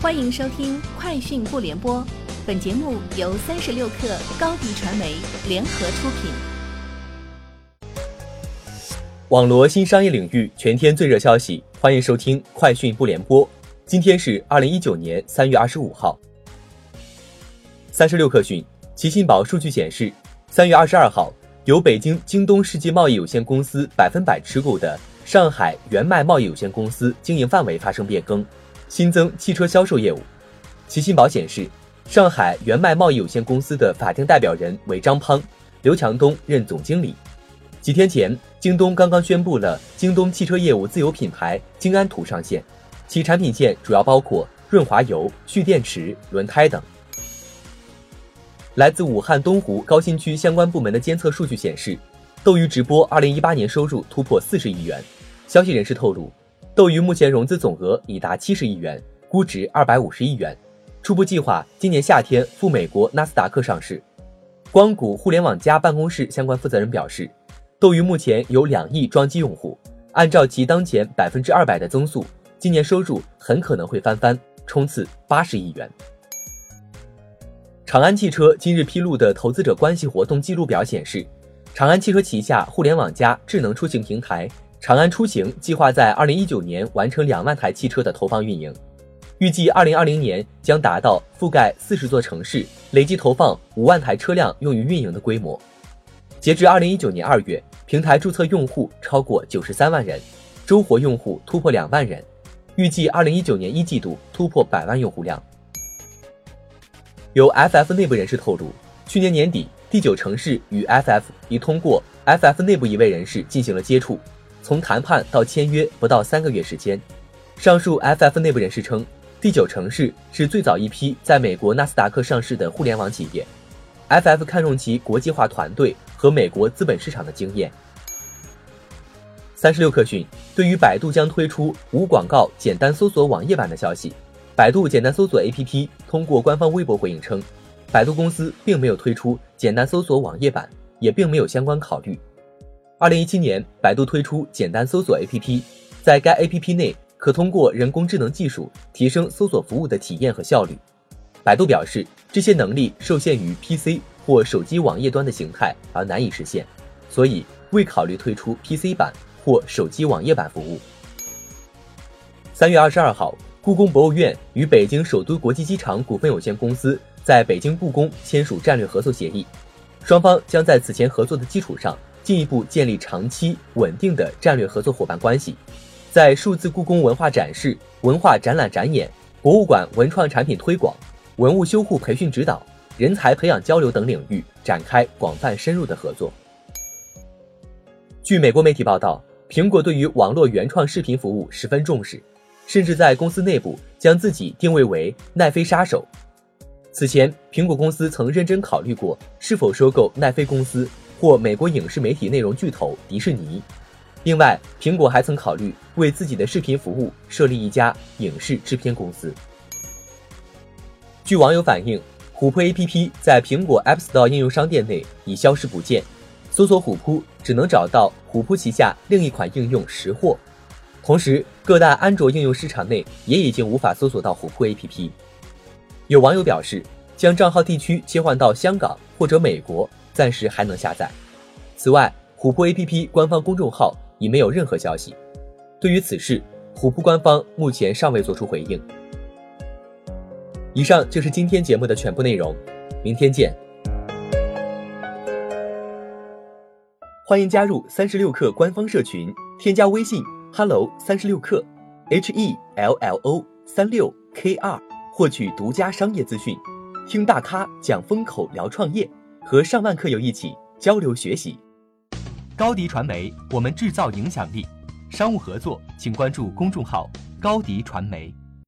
欢迎收听《快讯不联播》，本节目由三十六克高低传媒联合出品。网罗新商业领域全天最热消息，欢迎收听《快讯不联播》。今天是二零一九年三月二十五号。三十六克讯，奇信宝数据显示，三月二十二号，由北京京东世纪贸易有限公司百分百持股的上海源迈贸易有限公司经营范围发生变更。新增汽车销售业务。奇信宝显示，上海原迈贸易有限公司的法定代表人为张胖，刘强东任总经理。几天前，京东刚刚宣布了京东汽车业务自有品牌京安图上线，其产品线主要包括润滑油、蓄电池、轮胎等。来自武汉东湖高新区相关部门的监测数据显示，斗鱼直播二零一八年收入突破四十亿元。消息人士透露。斗鱼目前融资总额已达七十亿元，估值二百五十亿元，初步计划今年夏天赴美国纳斯达克上市。光谷互联网加办公室相关负责人表示，斗鱼目前有两亿装机用户，按照其当前百分之二百的增速，今年收入很可能会翻番，冲刺八十亿元。长安汽车今日披露的投资者关系活动记录表显示，长安汽车旗下互联网加智能出行平台。长安出行计划在二零一九年完成两万台汽车的投放运营，预计二零二零年将达到覆盖四十座城市、累计投放五万台车辆用于运营的规模。截至二零一九年二月，平台注册用户超过九十三万人，周活用户突破两万人，预计二零一九年一季度突破百万用户量。有 FF 内部人士透露，去年年底，第九城市与 FF 已通过 FF 内部一位人士进行了接触。从谈判到签约不到三个月时间，上述 FF 内部人士称，第九城市是最早一批在美国纳斯达克上市的互联网企业，FF 看中其国际化团队和美国资本市场的经验。三十六氪讯，对于百度将推出无广告简单搜索网页版的消息，百度简单搜索 APP 通过官方微博回应称，百度公司并没有推出简单搜索网页版，也并没有相关考虑。二零一七年，百度推出简单搜索 APP，在该 APP 内可通过人工智能技术提升搜索服务的体验和效率。百度表示，这些能力受限于 PC 或手机网页端的形态而难以实现，所以未考虑推出 PC 版或手机网页版服务。三月二十二号，故宫博物院与北京首都国际机场股份有限公司在北京故宫签署战略合作协议，双方将在此前合作的基础上。进一步建立长期稳定的战略合作伙伴关系，在数字故宫文化展示、文化展览展演、博物馆文创产品推广、文物修护培训指导、人才培养交流等领域展开广泛深入的合作。据美国媒体报道，苹果对于网络原创视频服务十分重视，甚至在公司内部将自己定位为奈飞杀手。此前，苹果公司曾认真考虑过是否收购奈飞公司。或美国影视媒体内容巨头迪士尼。另外，苹果还曾考虑为自己的视频服务设立一家影视制片公司。据网友反映，虎扑 APP 在苹果 App Store 应用商店内已消失不见，搜索虎扑只能找到虎扑旗下另一款应用识货。同时，各大安卓应用市场内也已经无法搜索到虎扑 APP。有网友表示，将账号地区切换到香港或者美国。暂时还能下载。此外，虎扑 APP 官方公众号已没有任何消息。对于此事，虎扑官方目前尚未作出回应。以上就是今天节目的全部内容，明天见。欢迎加入三十六氪官方社群，添加微信 hello 三十六氪 h e l l o 三六 k 二，获取独家商业资讯，听大咖讲风口，聊创业。和上万课友一起交流学习，高迪传媒，我们制造影响力。商务合作，请关注公众号高迪传媒。